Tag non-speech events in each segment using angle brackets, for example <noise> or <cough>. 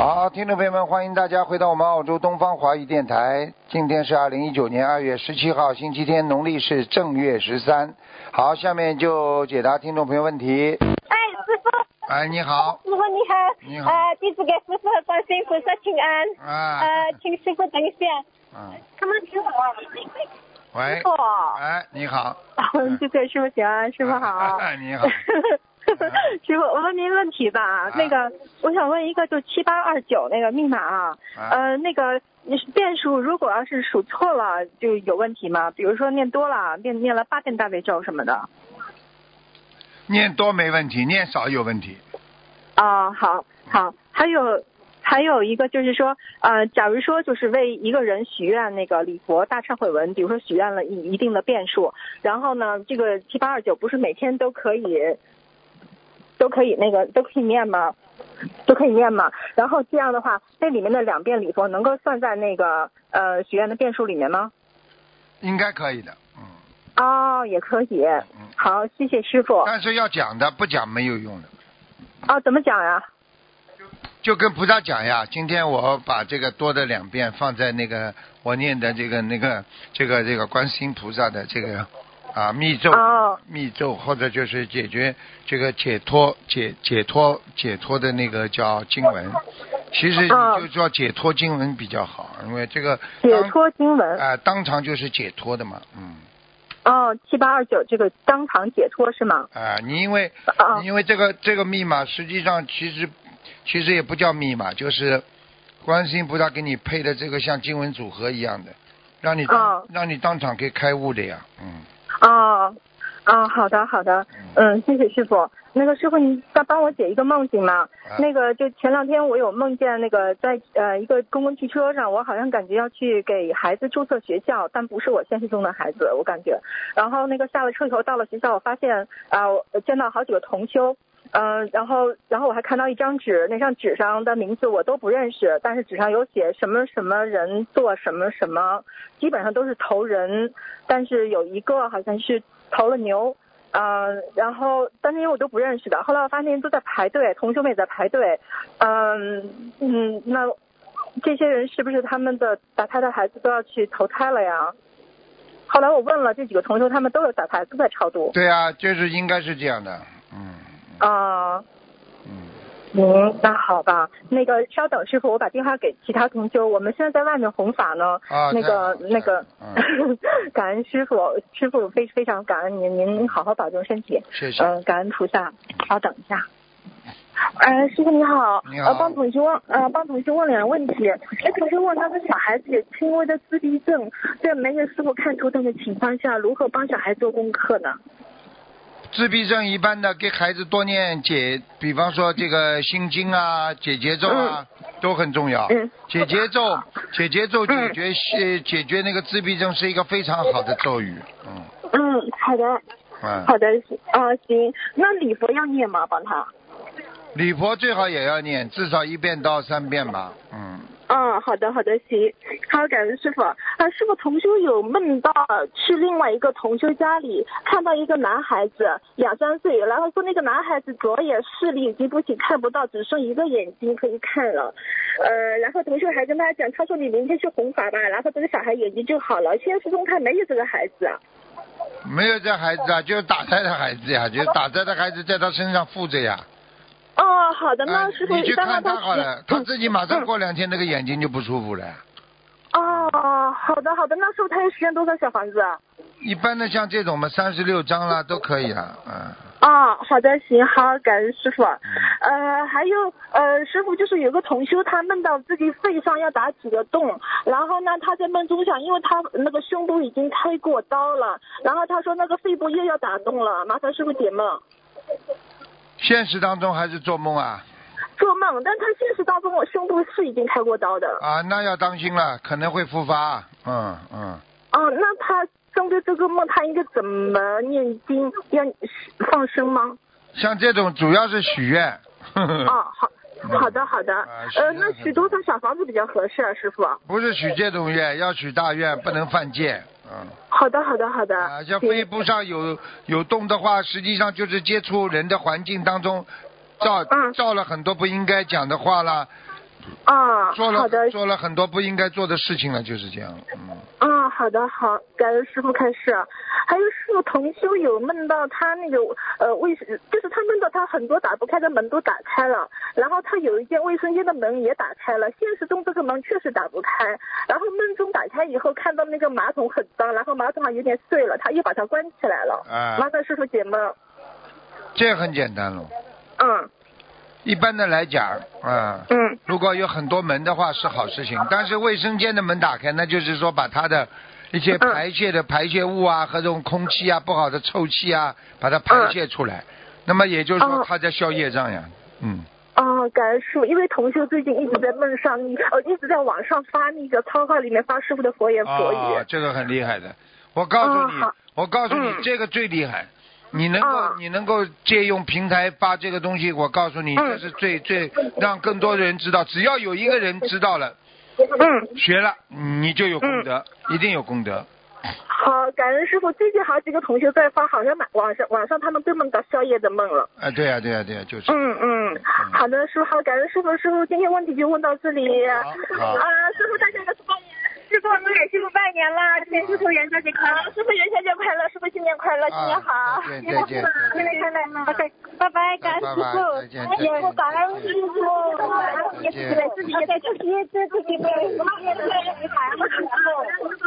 好，听众朋友们，欢迎大家回到我们澳洲东方华语电台。今天是二零一九年二月十七号，星期天，农历是正月十三。好，下面就解答听众朋友问题。哎，师傅，哎，你好，师傅你好，你好呃，弟子给师傅和观世音菩萨请安。啊，呃，请师傅等一下。嗯，他们听我。喂师，傅。哎，你好，弟子给师傅请安，师傅好。哎 <laughs> 你好 <laughs> 师傅，我问您问题吧。啊那个，我想问一个，就七八二九那个密码啊，啊呃，那个你是变数，如果要是数错了，就有问题吗？比如说念多了，念念了八遍大悲咒什么的。念多没问题，念少有问题。啊，好，好，还有还有一个就是说，呃，假如说就是为一个人许愿那个礼佛大忏悔文，比如说许愿了一一定的变数，然后呢，这个七八二九不是每天都可以都可以那个都可以念吗？都可以念吗，然后这样的话，那里面的两遍礼佛能够算在那个呃许愿的遍数里面吗？应该可以的，嗯，哦，也可以。嗯好，谢谢师傅。但是要讲的，不讲没有用的。哦，怎么讲呀？就跟菩萨讲呀，今天我把这个多的两遍放在那个我念的这个那个这个这个观世音菩萨的这个啊密咒、哦密咒，或者就是解决这个解脱解解脱解脱的那个叫经文。其实哦你就叫解脱经文比较好，因为这个解脱经文。啊、当场就是解脱的嘛，嗯哦，七八二九这个当场解脱是吗？啊、你因为啊因为这个这个密码实际上其实其实也不叫密码，就是观世音菩萨给你配的这个像经文组合一样的，让你让你当场可以开悟的呀，嗯，哦，哦，好的好的，嗯，谢谢师傅。那个师傅，你再帮我解一个梦行吗？啊那个就前两天我有梦见那个在呃一个公共汽车上，我好像感觉要去给孩子注册学校，但不是我现实中的孩子，我感觉。然后那个下了车以后到了学校，我发现啊、我见到好几个同修。嗯、然后，然后我还看到一张纸，那张纸上的名字我都不认识，但是纸上有写什么什么人做什么什么，基本上都是投人，但是有一个好像是投了牛，嗯、然后但是因为我都不认识的。后来我发现都在排队，同学们也在排队，嗯嗯，那这些人是不是他们的打胎的孩子都要去投胎了呀？后来我问了这几个同学，他们都有打胎，都在超度。对啊，就是应该是这样的，嗯啊、嗯，嗯，那好吧，那个稍等，师傅，我把电话给其他同修。我们现在在外面弘法呢，那啊那个那个 <laughs> 感恩师傅，师傅非非常感恩您，您好好保重身体。谢谢，嗯、感恩菩萨。稍等一下。呃，师傅你好，你好呃，帮同学问，呃，帮同学问两个问题。那同学问他的小孩子有轻微的自闭症，在没有师傅看图腾的情况下，如何帮小孩做功课呢？自闭症一般的给孩子多念解，比方说这个心经啊、解节奏啊，都很重要。嗯解节奏，解节奏解决是解决那个自闭症是一个非常好的咒语。嗯嗯，好的，嗯，好的，啊、行。那礼佛要念吗？帮他？礼佛最好也要念，至少一遍到三遍吧。嗯，嗯，好的，好的，行。好，感恩师傅。啊，师傅，同修有梦到去另外一个同修家里，看到一个男孩子两三岁，然后说那个男孩子左眼视力已经不行，看不到，只剩一个眼睛可以看了。呃，然后同修还跟他讲，他说你明天去弘法吧，然后这个小孩眼睛就好了。现实中他没有这个孩子啊。没有这孩子啊，就是打胎的孩子呀，就是打胎的孩子在他身上附着呀。哦，好的，那哎师傅你去看他他好了，他自己马上嗯过两天那个眼睛就不舒服了。哦，好的好的，那师傅他要实现多少小房子啊？一般的像这种嘛，三十六张啦都可以啊，嗯。哦，好的，行，好，感恩师傅。呃，还有呃，师傅就是有个同修，他梦到自己肺上要打几个洞，然后呢，他在梦中想，因为他那个胸部已经开过刀了，然后他说那个肺部又要打洞了，麻烦师傅解梦。现实当中还是做梦啊做梦，但他现实当中我胸部是已经开过刀的。啊，那要当心了，可能会复发。嗯嗯，哦，那他针对这个梦，他应该怎么念经？要放生吗？像这种主要是许愿。哦，好，好的，好的。呃，那许多少小房子比较合适啊，师傅？不是许这种愿，要许大愿，不能犯戒。嗯。好的，好的，好的。啊，像肺部上有有洞的话，实际上就是接触人的环境当中，造造了很多不应该讲的话了。啊，做了好的，做了很多不应该做的事情了，就是这样。嗯。啊，好的，好，感恩师傅开始。还有师傅同修有梦到他那个呃卫生，就是他梦到他很多打不开的门都打开了，然后他有一间卫生间的门也打开了，现实中这个门确实打不开，然后梦中打开以后看到那个马桶很脏，然后马桶上有点碎了，他又把它关起来了。啊。麻烦师傅解梦。这很简单了。嗯。一般的来讲，啊，嗯，如果有很多门的话是好事情，但是卫生间的门打开，那就是说把它的一些排泄的排泄物啊和这种空气啊不好的臭气啊，把它排泄出来，那么也就是说他在消业障呀，嗯。哦，感恩师傅，因为同修最近一直在梦上，呃，一直在网上发那个超话里面发师傅的佛言佛语。哦，这个很厉害的，我告诉你，我告诉你，这个最厉害。你能够你能够借用平台发这个东西，我告诉你，这是最最让更多的人知道。只要有一个人知道了，嗯学了，你就有功德，一定有功德。好，感恩师傅。最近好几个同学在发，好像晚晚上晚上他们都梦到宵夜的梦了。哎，对呀对呀对呀，就是。嗯嗯，好的，师傅，好，感恩师傅，师傅，今天问题就问到这里。好。啊，师傅，大家都是拜年。师傅，我年了，祝师傅元宵节快乐！师傅元宵节快乐，师傅新年快乐，新年好！再见再见，新年快乐！OK，拜拜，感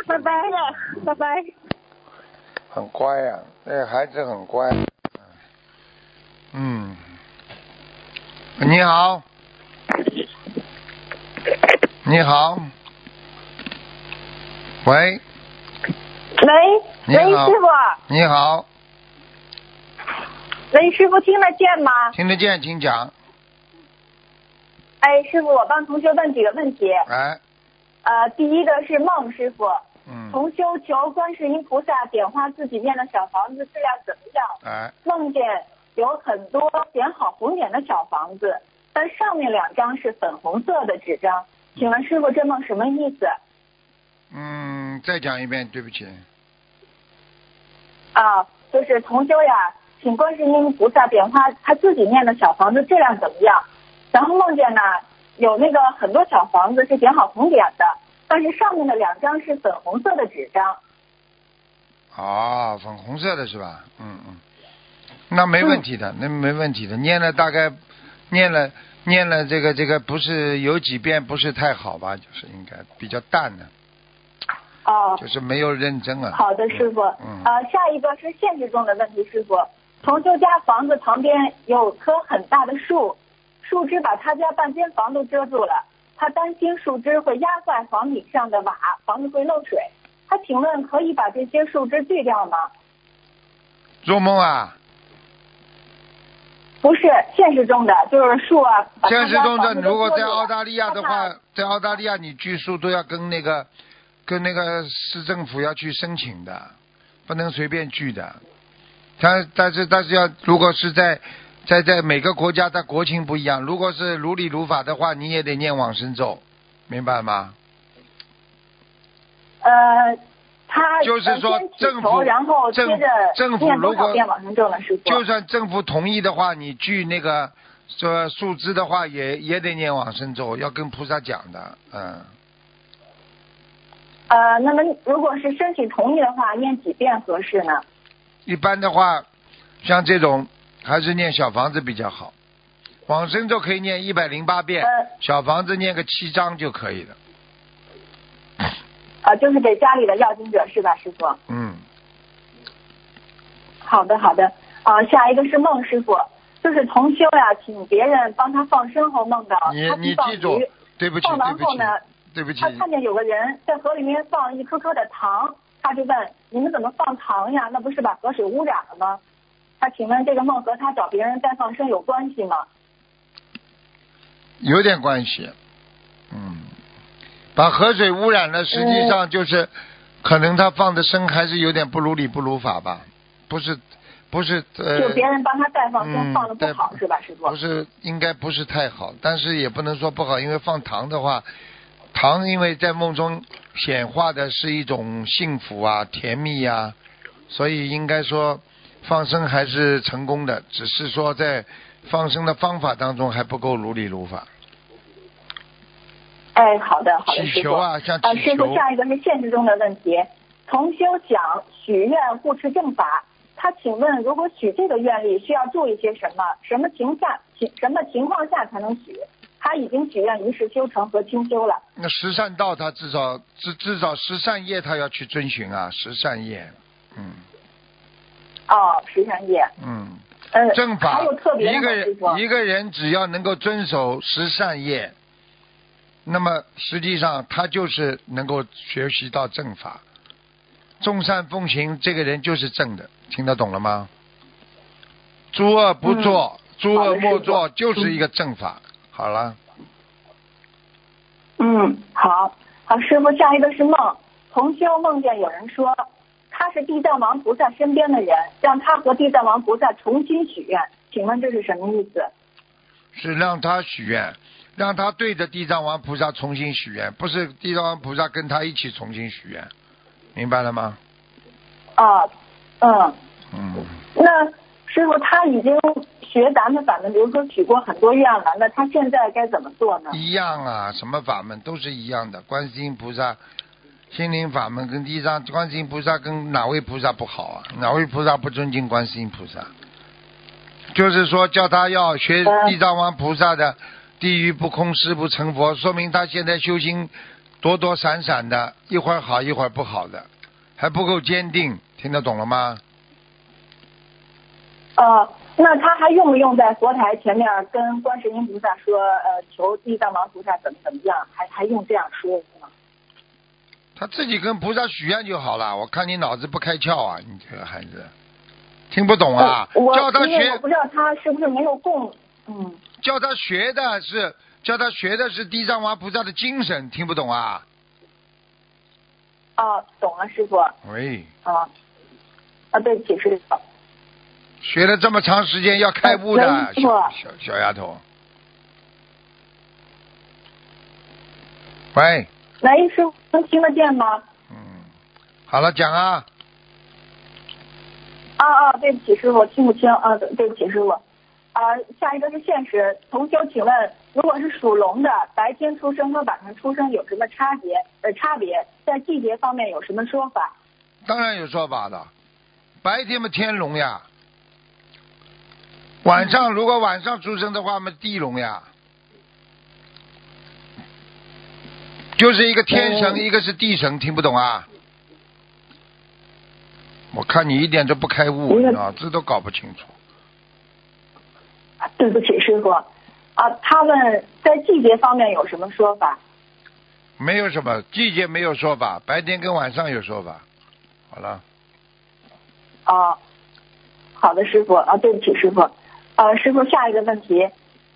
拜拜了，拜拜。很乖呀，那孩子很乖。嗯，你好，你好。喂，喂，喂，师傅，你好，喂，师傅听得见吗？听得见，请讲。哎，师傅，我帮同学问几个问题。哎。呃，第一个是孟师傅。嗯。同修求观世音菩萨点化自己念的小房子质量怎么样？哎。梦见有很多点好红点的小房子，但上面两张是粉红色的纸张，请问师傅这梦什么意思？嗯，再讲一遍，对不起。啊，就是同修呀，请观世音菩萨点化他自己念的小房子质量怎么样？然后梦见呢，有那个很多小房子是点好红点的，但是上面的两张是粉红色的纸张。哦，粉红色的是吧？嗯嗯，那没问题的，那没问题的，念了大概念了念了这个这个不是有几遍不是太好吧？就是应该比较淡的。哦，就是没有认真啊。好的，师傅。嗯。呃，下一个是现实中的问题，师傅。同修家房子旁边有棵很大的树，树枝把他家半间房都遮住了。他担心树枝会压坏房顶上的瓦，房子会漏水。他请问可以把这些树枝锯掉吗？做梦啊？不是，现实中的就是树啊。现实中的，如果在澳大利亚的话，在澳大利亚你锯树都要跟那个。跟那个市政府要去申请的，不能随便拒的。他但是但是要，如果是在在在每个国家的国情不一样，如果是如理如法的话，你也得念往生咒，明白吗？呃，他就是说政府然后接着政府如果就算政府同意的话，你据那个说树枝的话，也也得念往生咒，要跟菩萨讲的，嗯。呃，那么如果是申请同意的话，念几遍合适呢？一般的话，像这种还是念小房子比较好。往生咒可以念一百零八遍，小房子念个七章就可以了。啊，就是给家里的要经者是吧，师傅？嗯。好的，好的。啊，下一个是孟师傅，就是同修呀，请别人帮他放生后梦到他你记住，对不起，放完后呢？对不起，他看见有个人在河里面放一颗颗的糖，他就问：“你们怎么放糖呀？那不是把河水污染了吗？”他请问这个梦和他找别人再放生有关系吗？有点关系，嗯，把河水污染了，实际上就是可能他放的生还是有点不如理不如法吧，不是不是呃。就别人帮他代放生嗯放的不好对是吧，师傅？不是，应该不是太好，但是也不能说不好，因为放糖的话，糖因为在梦中显化的是一种幸福啊、甜蜜呀、所以应该说放生还是成功的，只是说在放生的方法当中还不够如理如法。哎，好的，好的，祈师傅。求啊，像呃，祈求师傅，，下一个是现实中的问题。同修讲许愿护持正法，他请问，如果许这个愿力需要注意些什么？什么情下情什么情况下才能许？他已经许愿一世修成和清修了。那十善道他至少至至少十善业他要去遵循啊，十善业，嗯哦，十善业。嗯。嗯，正法一个人？一个人只要能够遵守十善业，那么实际上他就是能够学习到正法。众善奉行，这个人就是正的，听得懂了吗？诸恶不作，诸恶莫作，就是一个正法。好了，嗯，好，好，师傅，下一个是梦。同修梦见有人说他是地藏王菩萨身边的人，让他和地藏王菩萨重新许愿，请问这是什么意思？是让他许愿，让他对着地藏王菩萨重新许愿，不是地藏王菩萨跟他一起重新许愿，明白了吗？啊，嗯，嗯。那师傅他已经学咱们法门，比如说许过很多愿了，那他现在该怎么做呢？一样啊，什么法门都是一样的。观世音菩萨心灵法门跟地藏观世音菩萨跟哪位菩萨不好啊？哪位菩萨不尊敬观世音菩萨？就是说叫他要学嗯地藏王菩萨的地狱不空，誓不成佛，说明他现在修行躲躲闪闪的，一会儿好一会儿不好的，还不够坚定，听得懂了吗？呃，那他还用不用在佛台前面跟观世音菩萨说，呃，求地藏王菩萨怎么怎么样？还还用这样说吗？他自己跟菩萨许愿就好了。我看你脑子不开窍啊，你这个孩子听不懂啊！呃我叫他学我不知道他是不是没有供，嗯，叫他学的是叫他学的是地藏王菩萨的精神，听不懂啊？哦，懂了，师傅，喂，啊，啊，对不起，师傅，学了这么长时间要开悟的小错小小丫头。喂，喂，师傅能听得见吗？嗯，好了，讲啊，啊啊，对不起，师傅，听不清啊，对对不起，师傅。啊，下一个是现实。同修，请问，如果是属龙的，白天出生和晚上出生有什么差别？呃，差别在季节方面有什么说法？当然有说法的。白天嘛天龙呀，晚上如果晚上出生的话嘛地龙呀，就是一个天神，嗯一个是地神，听不懂啊？我看你一点都不开悟，脑子都搞不清楚。啊对不起，师傅。啊，他们在季节方面有什么说法？没有什么季节没有说法，白天跟晚上有说法。好了，啊，好的，师傅啊，对不起，师傅。呃，师傅，下一个问题，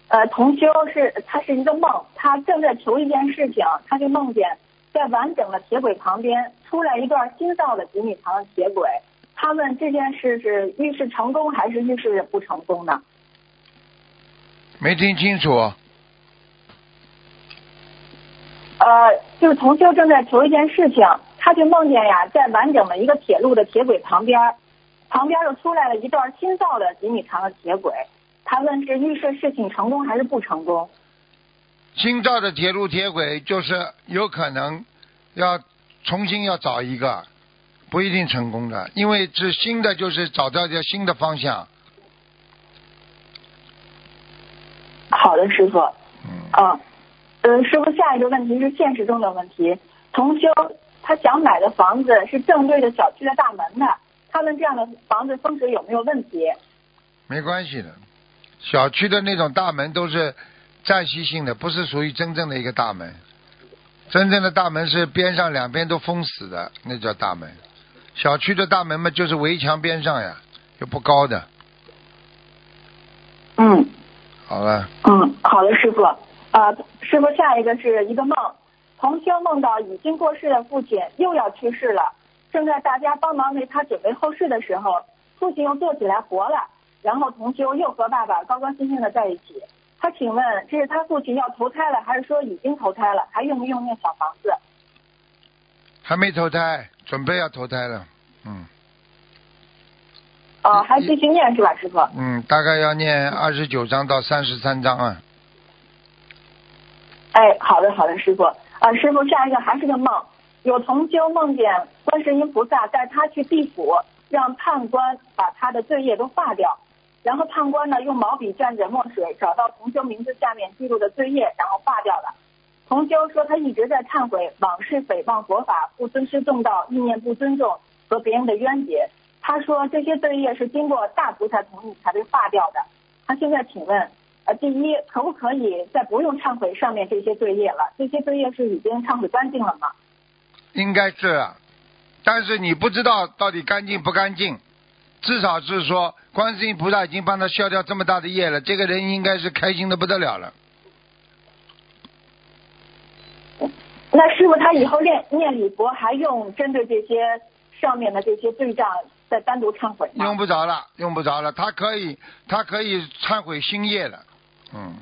呃，同修是他是一个梦，他正在求一件事情，他就梦见在完整的铁轨旁边出来一段新造的几米长的铁轨。他问这件事是预示成功还是预示不成功呢？没听清楚。呃，就是同修正在求一件事情，他就梦见呀，在完整的一个铁路的铁轨旁边，旁边又出来了一段新造的几米长的铁轨。他问是预设事情成功还是不成功？新造的铁路铁轨就是有可能要重新要找一个，不一定成功的，因为是新的，就是找到一个新的方向。好的，师傅。嗯，啊，呃，师傅，下一个问题是现实中的问题。同修他想买的房子是正对着小区的大门的，他们这样的房子风水有没有问题？没关系的。小区的那种大门都是暂时性的，不是属于真正的一个大门。真正的大门是边上两边都封死的，那叫大门。小区的大门嘛，就是围墙边上呀，又不高的。嗯。好了，嗯，好的，师傅。啊，师傅，下一个是一个梦，同修梦到已经过世的父亲又要去世了，正在大家帮忙为他准备后事的时候，父亲又坐起来活了，然后同修又和爸爸高高兴兴的在一起。他请问，这是他父亲要投胎了，还是说已经投胎了？还用不用念小房子？还没投胎，准备要投胎了。嗯哦，还继续念是吧，师傅？嗯，大概要念二十九章到三十三章啊。哎，好的好的，师傅。啊，师傅，下一个还是个梦，有同修梦见观世音菩萨带他去地府，让判官把他的罪业都化掉。然后判官呢用毛笔蘸着墨水找到同修名字下面记录的罪业，然后化掉了。同修说他一直在忏悔往事诽谤佛法、不尊师重道、意念不尊重和别人的冤结。他说这些罪业是经过大菩萨同意才被化掉的。他现在请问，呃，第一，可不可以再不用忏悔上面这些罪业了？这些罪业是已经忏悔干净了吗？应该是，啊但是你不知道到底干净不干净，至少是说，观世音菩萨已经帮他消掉这么大的业了，这个人应该是开心的不得了了。那师傅他以后念念礼佛还用针对这些上面的这些罪障再单独忏悔吗？用不着了，用不着了，他可以，他可以忏悔新业了。嗯，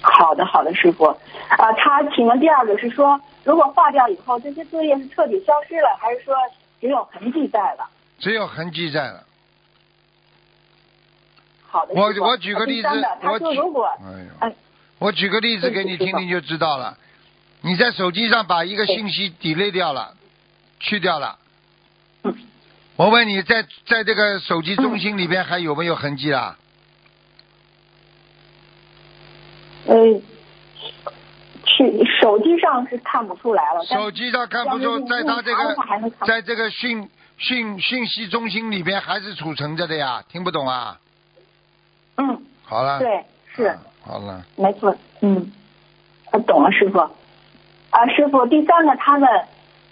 好的，好的，师傅。啊，他请问第二个是说，如果化掉以后，这些作业是彻底消失了，还是说只有痕迹在了？只有痕迹在了。好的，我我举个例子我举说如果，哎我举个例子给你听听就知道了。你在手机上把一个信息 delete 掉了，去掉了。嗯我问你在在这个手机中心里边还有没有痕迹啦？呃，去手机上是看不出来了，手机上看不出，在他这个在这个讯讯讯息中心里边还是储存着的呀，听不懂啊？嗯，好了，对，是。啊好了，没错，嗯，我懂了，师傅。啊，师傅，第三个，他们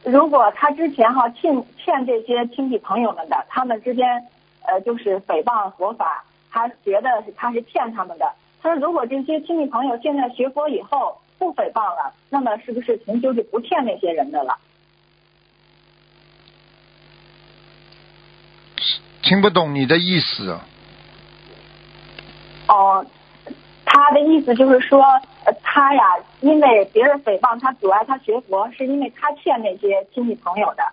如果他之前哈欠欠这些亲戚朋友们的，他们之间呃就是诽谤佛法，他觉得是他是骗他们的。他说，如果这些亲戚朋友现在学佛以后不诽谤了，那么是不是同修就不欠那些人的了？听不懂你的意思。哦，他的意思就是说，呃，他呀，因为别人诽谤他，阻碍他学佛，是因为他欠那些亲戚朋友的。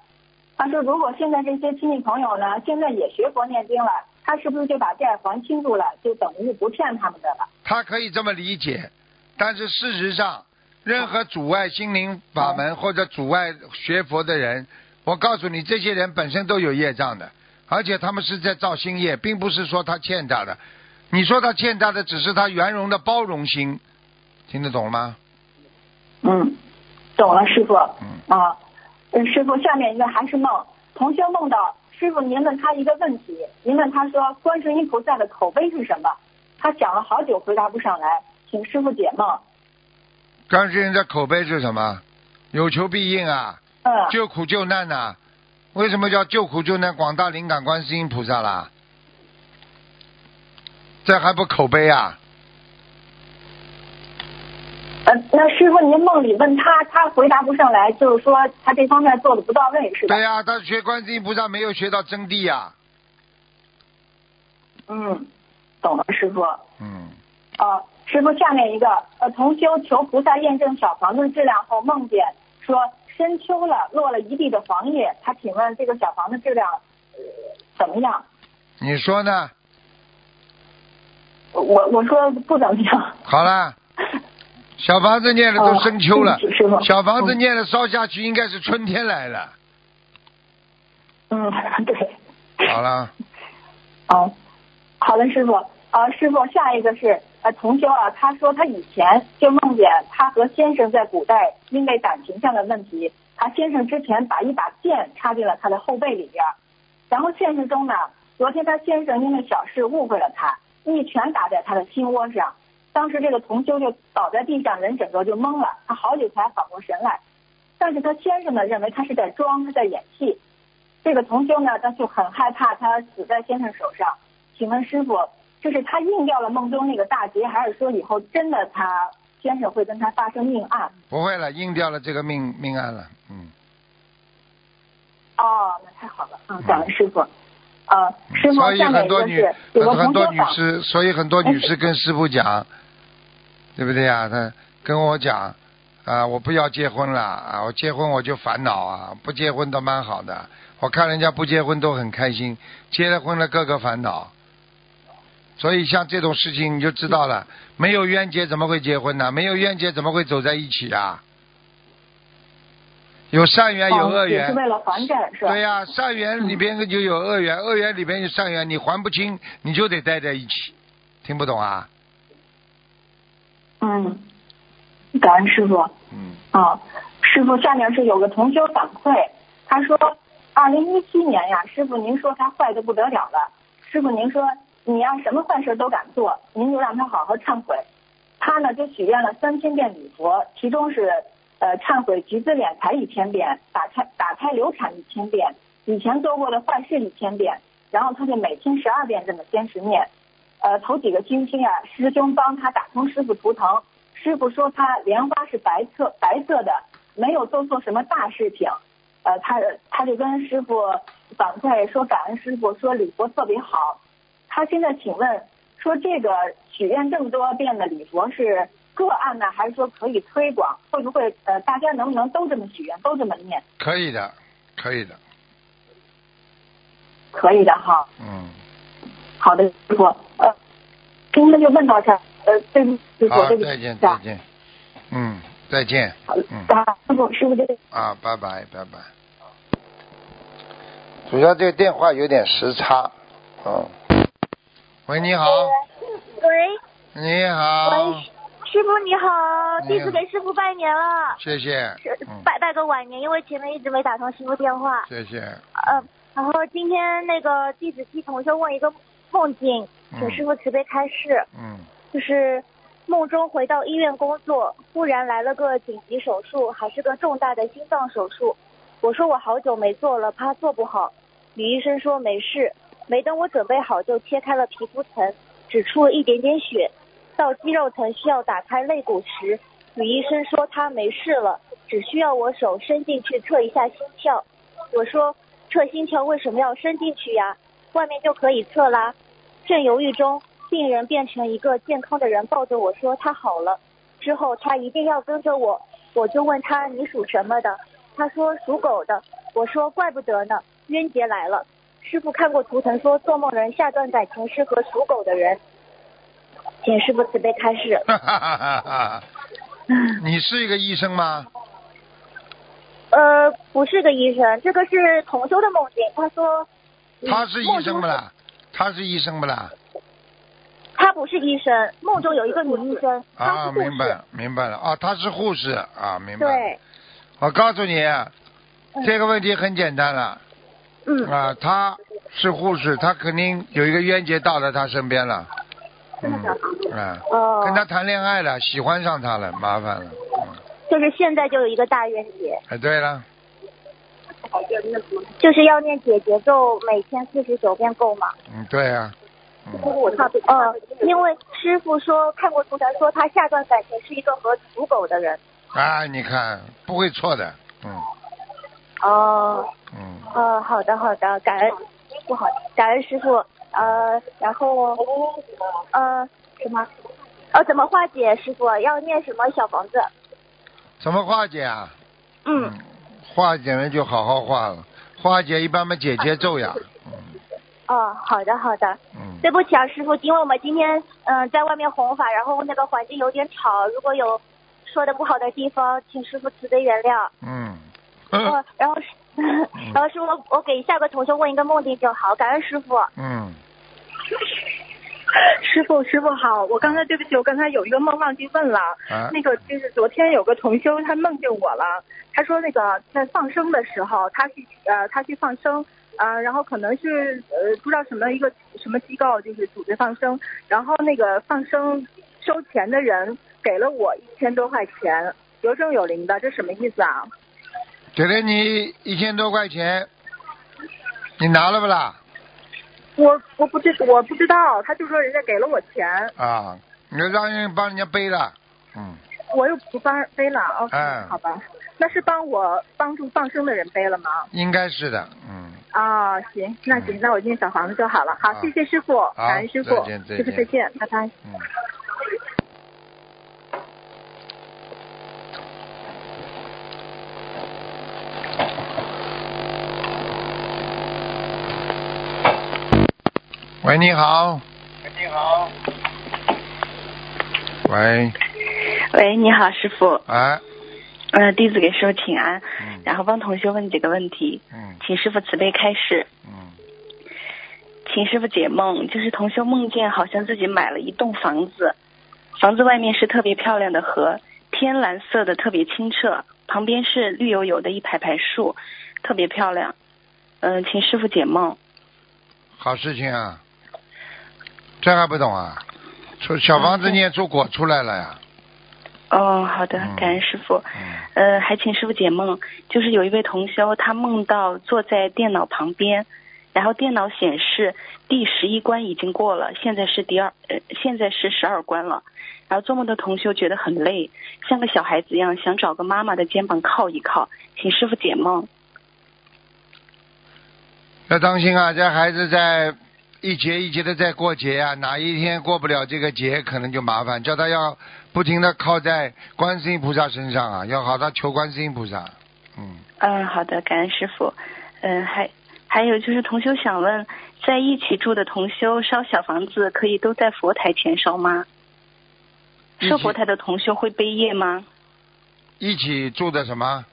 他说，如果现在这些亲戚朋友呢，现在也学佛念经了，他是不是就把债还清楚了，就等于不欠他们的了？他可以这么理解，但是事实上，任何阻碍心灵法门或者阻碍学佛的人，我告诉你，这些人本身都有业障的，而且他们是在造新业，并不是说他欠他的。你说他欠他的，只是他圆融的包容心，听得懂吗？嗯，懂了，师傅。嗯啊，呃师傅，下面一个还是梦，同学梦到师傅，您问他一个问题，您问他说观世音菩萨的口碑是什么？他想了好久回答不上来，请师傅解梦。观世音的口碑是什么？有求必应啊，嗯，救苦救难呐、为什么叫救苦救难广大灵感观世音菩萨啦？这还不口碑啊？呃，那师傅，您梦里问他，他回答不上来，就是说他这方面做的不到位，是吧？对呀、他学观世音菩萨没有学到真谛呀、嗯，懂了，师傅。嗯，呃，师傅，下面一个，呃，同修求菩萨验证小房子质量后，梦见说深秋了，落了一地的黄叶。他请问这个小房子质量、呃、怎么样？你说呢？我我说不怎么样。好了，小房子念的都深秋了小房子念的烧下去应该是春天来了。嗯，<laughs> 对。好了，哦，好的，师傅。啊，师傅，下一个是呃同修啊，他说他以前就梦见他和先生在古代因为感情上的问题，他先生之前把一把剑插进了他的后背里边，然后现实中呢，昨天他先生因为小事误会了他，一拳打在他的心窝上，当时这个同修就倒在地上，人整个就懵了，他好久才缓过神来，但是他先生呢认为他是在装，他在演戏，这个同修呢他就很害怕他死在先生手上。请问师傅，这是他应掉了梦中那个大劫，还是说以后真的他先生会跟他发生命案。不会了，应掉了这个命命案了，嗯。哦，那太好了，嗯，感恩师傅。呃，师傅，所以很多女很多女士，所以很多女士跟师傅讲，对不对呀？她跟我讲啊，我不要结婚了啊，我结婚我就烦恼啊，不结婚倒蛮好的。我看人家不结婚都很开心，结了婚了个个烦恼。所以像这种事情你就知道了，没有冤结怎么会结婚呢？没有冤结怎么会走在一起啊？有善缘有恶缘是，为了还债是吧？对呀、善缘里边就有恶缘，恶缘里边有善缘，你还不清，你就得待在一起。听不懂啊？嗯，感恩师傅。嗯，啊，师傅，下面是有个同学反馈，他说，二零一七年呀，师傅您说他坏的不得了了，师傅您说你要什么坏事都敢做，您就让他好好忏悔。他呢就许愿了三千遍礼佛，其中是呃忏悔橘子脸财一千遍，打开打开流产一千遍，以前做过的坏事一千遍，然后他就每天十二遍这么坚持念。呃，头几个星期啊、师兄帮他打通师傅图腾，师傅说他莲花是白色白色的，没有做错什么大事情。呃，他他就跟师傅反馈说感恩师傅，说礼佛特别好。他现在请问说这个许愿这么多遍的礼佛是个案呢，还是说可以推广？会不会呃大家能不能都这么许愿，都这么念？可以的，可以的。可以的哈。嗯，好的，师傅。呃，今天就问到这儿。呃，对不起。再见，再见。嗯，再见。好的嗯，啊，师傅，师傅这个。啊，拜拜，拜拜。主要这个电话有点时差。嗯。喂，你好。喂你好喂。，师傅你好，你弟子给师傅拜年了，谢谢。嗯，拜拜个晚年，因为前面一直没打通师傅电话。谢谢。呃，然后今天那个弟子替同学问一个梦境，请师傅慈悲开示，嗯就是梦中回到医院工作，忽然来了个紧急手术，还是个重大的心脏手术。我说我好久没做了，怕做不好。女医生说没事，没等我准备好就切开了皮肤层，只出了一点点血。到肌肉层需要打开肋骨时，女医生说她没事了，只需要我手伸进去测一下心跳。我说测心跳为什么要伸进去呀？外面就可以测啦。正犹豫中，病人变成一个健康的人，抱着我说他好了。之后他一定要跟着我，我就问他你属什么的？他说属狗的。我说怪不得呢，冤结来了。师傅看过图腾说做梦人下段感情适合属狗的人，请师傅慈悲开示。哈哈哈哈！你是一个医生吗？呃，不是个医生，这个是同修的梦境。他说，嗯他是医生不啦？他是医生不啦？他不是医生，梦中有一个女医生，啊。明白，明白了。啊，他是护士啊，明白。对，我告诉你，嗯这个问题很简单了嗯，啊，他是护士，他肯定有一个冤结到了他身边了。嗯，啊，哦，跟他谈恋爱了，喜欢上他了，麻烦了。嗯，就是现在就有一个大冤结，哎，对了，就是要念解结咒，每天四十九遍够吗？嗯，对啊，嗯，呃，因为师傅说看过图腾说他下段感情是一个和属狗的人。啊，你看不会错的，嗯哦，嗯，呃，好的好的，感恩不好，感恩师傅。呃，然后呃什么？呃，怎么化解？师傅要念什么小房子？怎么化解啊？嗯，化解了就好好化了，化解一般嘛解结咒呀，嗯哦，好的好的。嗯，对不起啊，师傅，因为我们今天嗯、呃在外面弘法，然后那个环境有点吵，如果有说的不好的地方，请师傅慈悲原谅。嗯，呃，<laughs> 然后是，<laughs> 然后师傅我给下个同学问一个梦境就好，感恩师傅。嗯，<laughs> 师傅，师傅好，我刚才对不起，我刚才有一个梦忘记问了。啊那个就是昨天有个同修他梦见我了，他说那个在放生的时候，他去呃他去放生，呃然后可能是呃不知道什么一个什么机构就是组织放生，然后那个放生收钱的人给了我一千多块钱，有证有灵的，这什么意思啊？给了你一千多块钱，你拿了不啦？我我不知我不知道，他就说人家给了我钱。啊，你说让人帮人家背了，嗯，我又不帮背了，OK，、哎好吧，那是帮我帮助放生的人背了吗？应该是的，嗯，啊，行，那行，那我今天小房子就好了。好，好谢谢师傅，感恩师傅师傅再见，拜拜。嗯。喂，你好。喂你好。喂，喂，你好，师傅。哎，呃，弟子给师傅请安，嗯然后帮同学问几个问题，嗯请师傅慈悲开示，嗯，请师傅解梦。就是同修梦见好像自己买了一栋房子，房子外面是特别漂亮的河，天蓝色的，特别清澈，旁边是绿油油的一排排树，特别漂亮。嗯、请师傅解梦。好事情啊。这还不懂啊？出小房子念出果出来了呀。哦，好的嗯，感恩师傅。嗯呃，还请师傅解梦，就是有一位同修，他梦到坐在电脑旁边，然后电脑显示第十一关已经过了，现在是第二，呃，现在是十二关了。然后做梦的同修觉得很累，像个小孩子一样，想找个妈妈的肩膀靠一靠，请师傅解梦。要当心啊！这孩子在一节一节的在过节啊，哪一天过不了这个节，可能就麻烦。叫他要不停的靠在观世音菩萨身上啊，要好好求观世音菩萨。嗯，嗯，好的，感恩师傅。嗯，还还有就是同修想问，在一起住的同修烧小房子可以都在佛台前烧吗？一起设佛台的同修会背业吗？一起住的什么？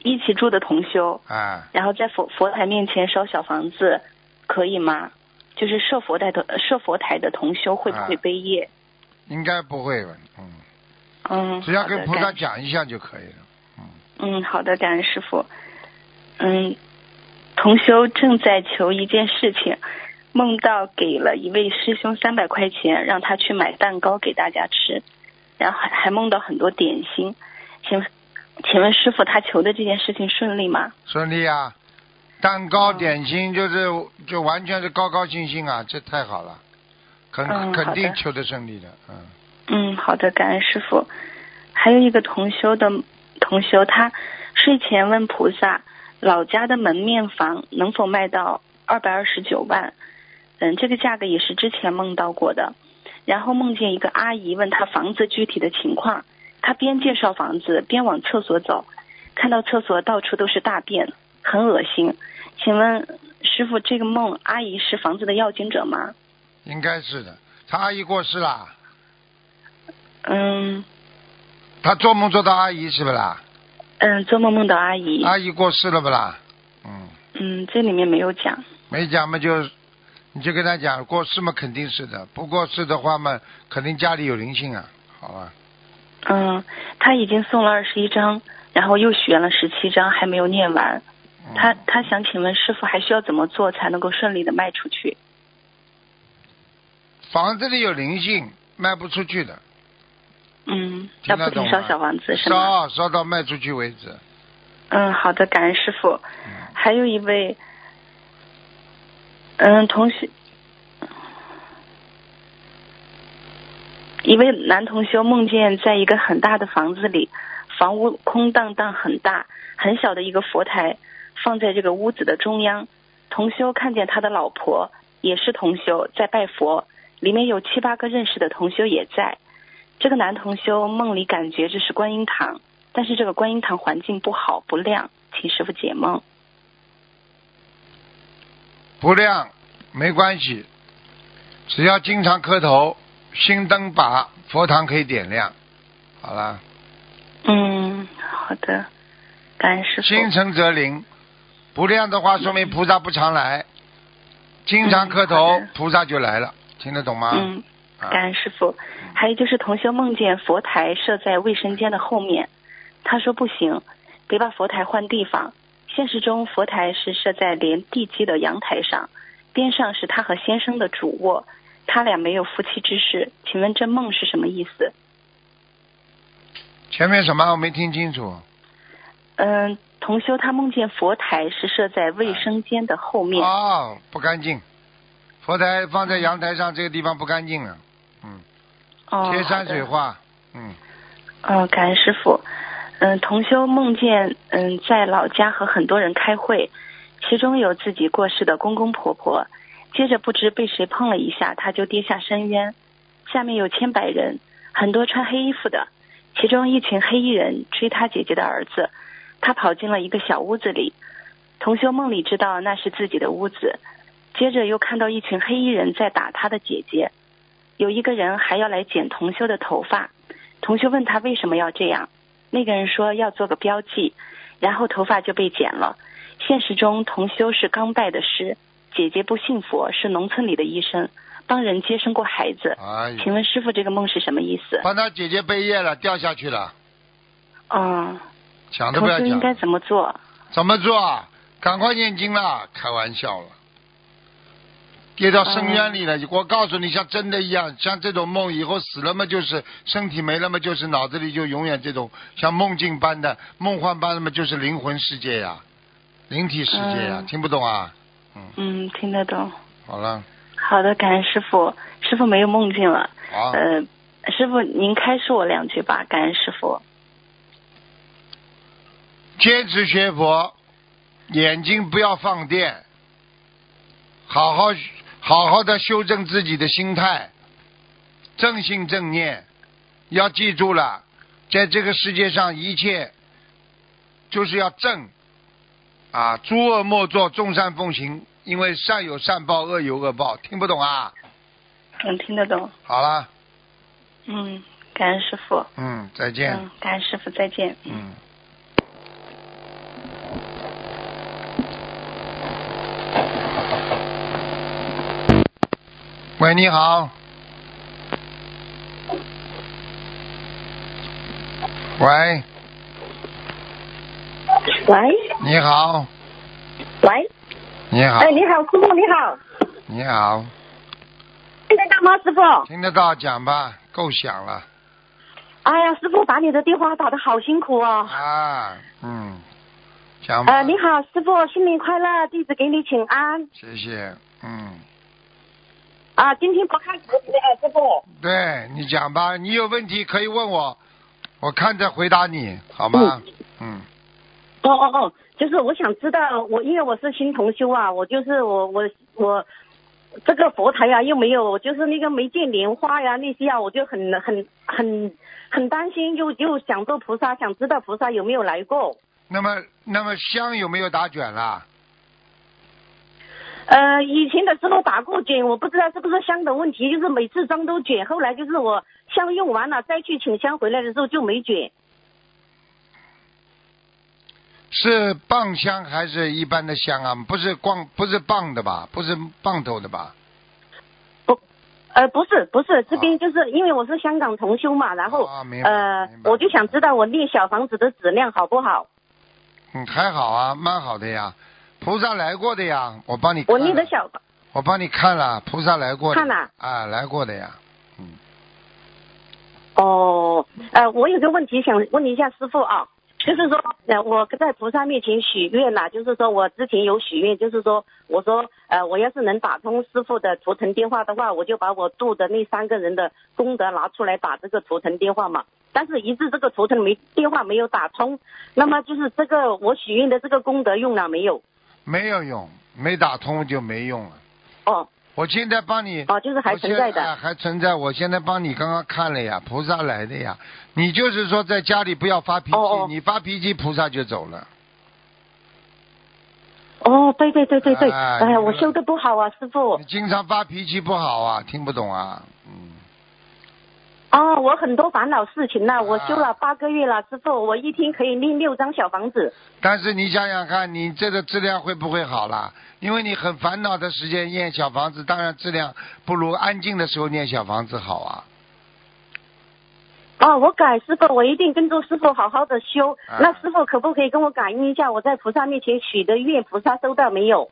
一起住的同修，啊，然后在佛佛台面前烧小房子，可以吗？就是设佛台的设佛台的同修会不会啊背业？应该不会吧？嗯，嗯，只要跟菩萨讲一下就可以了。嗯嗯，好的，感恩师傅。嗯，同修正在求一件事情，梦到给了一位师兄三百块钱，让他去买蛋糕给大家吃，然后还还梦到很多点心。请请问师傅，他求的这件事情顺利吗？顺利啊！蛋糕嗯点心就是就完全是高高兴兴啊，这太好了，肯、嗯肯定求得胜利的，嗯。嗯，好的，感恩师傅。还有一个同修的同修，他睡前问菩萨，老家的门面房能否卖到二百二十九万？嗯，这个价格也是之前梦到过的。然后梦见一个阿姨问他房子具体的情况，他边介绍房子边往厕所走，看到厕所到处都是大便，很恶心。请问师傅，这个梦阿姨是房子的要经者吗？应该是的，他阿姨过世啦，嗯他做梦做到阿姨是不啦？嗯，做梦梦到阿姨。阿姨过世了不啦？嗯，嗯，这里面没有讲。没讲嘛就，你就跟他讲过世嘛肯定是的，不过世的话嘛，肯定家里有灵性啊，好吧？嗯，他已经送了二十一章，然后又许愿了十七章，还没有念完。嗯、他他想请问师傅，还需要怎么做才能够顺利的卖出去？房子里有灵性，卖不出去的，嗯，要不停？烧小房子是吗？烧烧到卖出去为止。嗯，好的，感恩师傅。嗯还有一位，嗯，同学，一位男同学梦见在一个很大的房子里，房屋空荡荡很大，很小的一个佛台放在这个屋子的中央。同修看见他的老婆也是同修在拜佛，里面有七八个认识的同修也在。这个男同修梦里感觉这是观音堂，但是这个观音堂环境不好不亮，请师傅解梦。不亮没关系，只要经常磕头，心灯把佛堂可以点亮。好了，嗯，好的，感恩师傅。心诚则灵，不亮的话说明菩萨不常来，经常磕头，嗯菩萨就来了，听得懂吗？嗯，啊感恩师傅。还有就是同修梦见佛台设在卫生间的后面，他说不行，得把佛台换地方。现实中佛台是设在连地基的阳台上，边上是他和先生的主卧，他俩没有夫妻之事。请问这梦是什么意思？前面什么我没听清楚。嗯，同修他梦见佛台是设在卫生间的后面。哦，不干净，佛台放在阳台上，这个地方不干净了。嗯，哦，贴山水画。嗯，哦，感恩师傅。嗯，同修梦见嗯在老家和很多人开会，其中有自己过世的公公婆婆，接着不知被谁碰了一下，他就跌下深渊。下面有千百人，很多穿黑衣服的，其中一群黑衣人追他姐姐的儿子，他跑进了一个小屋子里。同修梦里知道那是自己的屋子，接着又看到一群黑衣人在打他的姐姐，有一个人还要来剪同修的头发。同修问他为什么要这样，那个人说要做个标记，然后头发就被剪了。现实中，同修是刚拜的师，姐姐不信佛，是农村里的医生，帮人接生过孩子。哎，请问师傅，这个梦是什么意思？帮他姐姐背业了，掉下去了，嗯，讲都不要同修应该。怎么做？怎么做啊？赶快念经了，开玩笑了。跌到深渊里了，我告诉你，像真的一样，像这种梦，以后死了嘛，就是身体没了嘛，就是脑子里就永远这种像梦境般的、梦幻般的嘛，就是灵魂世界呀，灵体世界呀，嗯听不懂啊？嗯，听得懂。好了，好的，感恩师傅。师傅没有梦境了。啊，呃，师傅您开示我两句吧，感恩师傅。坚持学佛，眼睛不要放电，好好好好的修正自己的心态，正心正念。要记住了，在这个世界上，一切就是要正啊，诸恶莫作，众善奉行。因为善有善报，恶有恶报。听不懂啊？能，听得懂。好了，嗯，感恩师傅。嗯，再见。嗯，感恩师傅，再见。嗯。喂，你好。喂，喂。你好，喂，你好。哎，，你好，师傅你好，你好，听得到吗，师傅？听得到讲吧，够响了。哎呀，师傅打你的电话打的好辛苦哦。啊，嗯，讲吧，呃，你好，师傅，新年快乐，弟子给你请安。谢谢，嗯，啊，今天不看图纸啊，师傅。对你讲吧，你有问题可以问我，我看着回答你，好吗？嗯，哦哦哦，就是我想知道，我因为我是新同修啊，我就是我我我这个佛台啊又没有，就是那个没见莲花呀那些啊，我就很很很很担心，又又想做菩萨，想知道菩萨有没有来过。那么那么香有没有打卷啦？呃，以前的时候打过卷，我不知道是不是香的问题，就是每次装都卷，后来就是我香用完了再去请香回来的时候就没卷。是棒香还是一般的香啊？不是光不是棒的吧？不是棒头的吧？不呃，不是不是，这边就是因为我是香港同修嘛，然后、啊呃我就想知道我念小房子的质量好不好？嗯，还好啊，蛮好的呀。菩萨来过的呀，我帮你看。我念的小我帮你看了，菩萨来过的。看了啊，来过的呀。嗯哦，呃，我有个问题想问一下师傅啊，就是说，呃，我在菩萨面前许愿了，就是说我之前有许愿，就是说，我说，呃，我要是能打通师傅的图腾电话的话，我就把我度的那三个人的功德拿出来打这个图腾电话嘛。但是，一直这个图腾没电话没有打通，那么就是这个我许愿的这个功德用了没有？没有用，没打通就没用了。哦我现在帮你。哦，就是还存在的。还存在。我现在帮你刚刚看了呀，菩萨来的呀。你就是说在家里不要发脾气，哦哦你发脾气菩萨就走了。哦，对对对对对，哎哎呀，我修的不好啊，师傅你。经常发脾气不好啊，听不懂啊，嗯，哦，我很多烦恼事情呢，我啊修了八个月了，师傅，我一天可以念六张小房子。但是你想想看，你这个质量会不会好啦？因为你很烦恼的时间念小房子，当然质量不如安静的时候念小房子好啊。哦，我改师傅，我一定跟着师傅好好的修。啊那师傅可不可以跟我感应一下，我在菩萨面前许的愿，菩萨收到没有？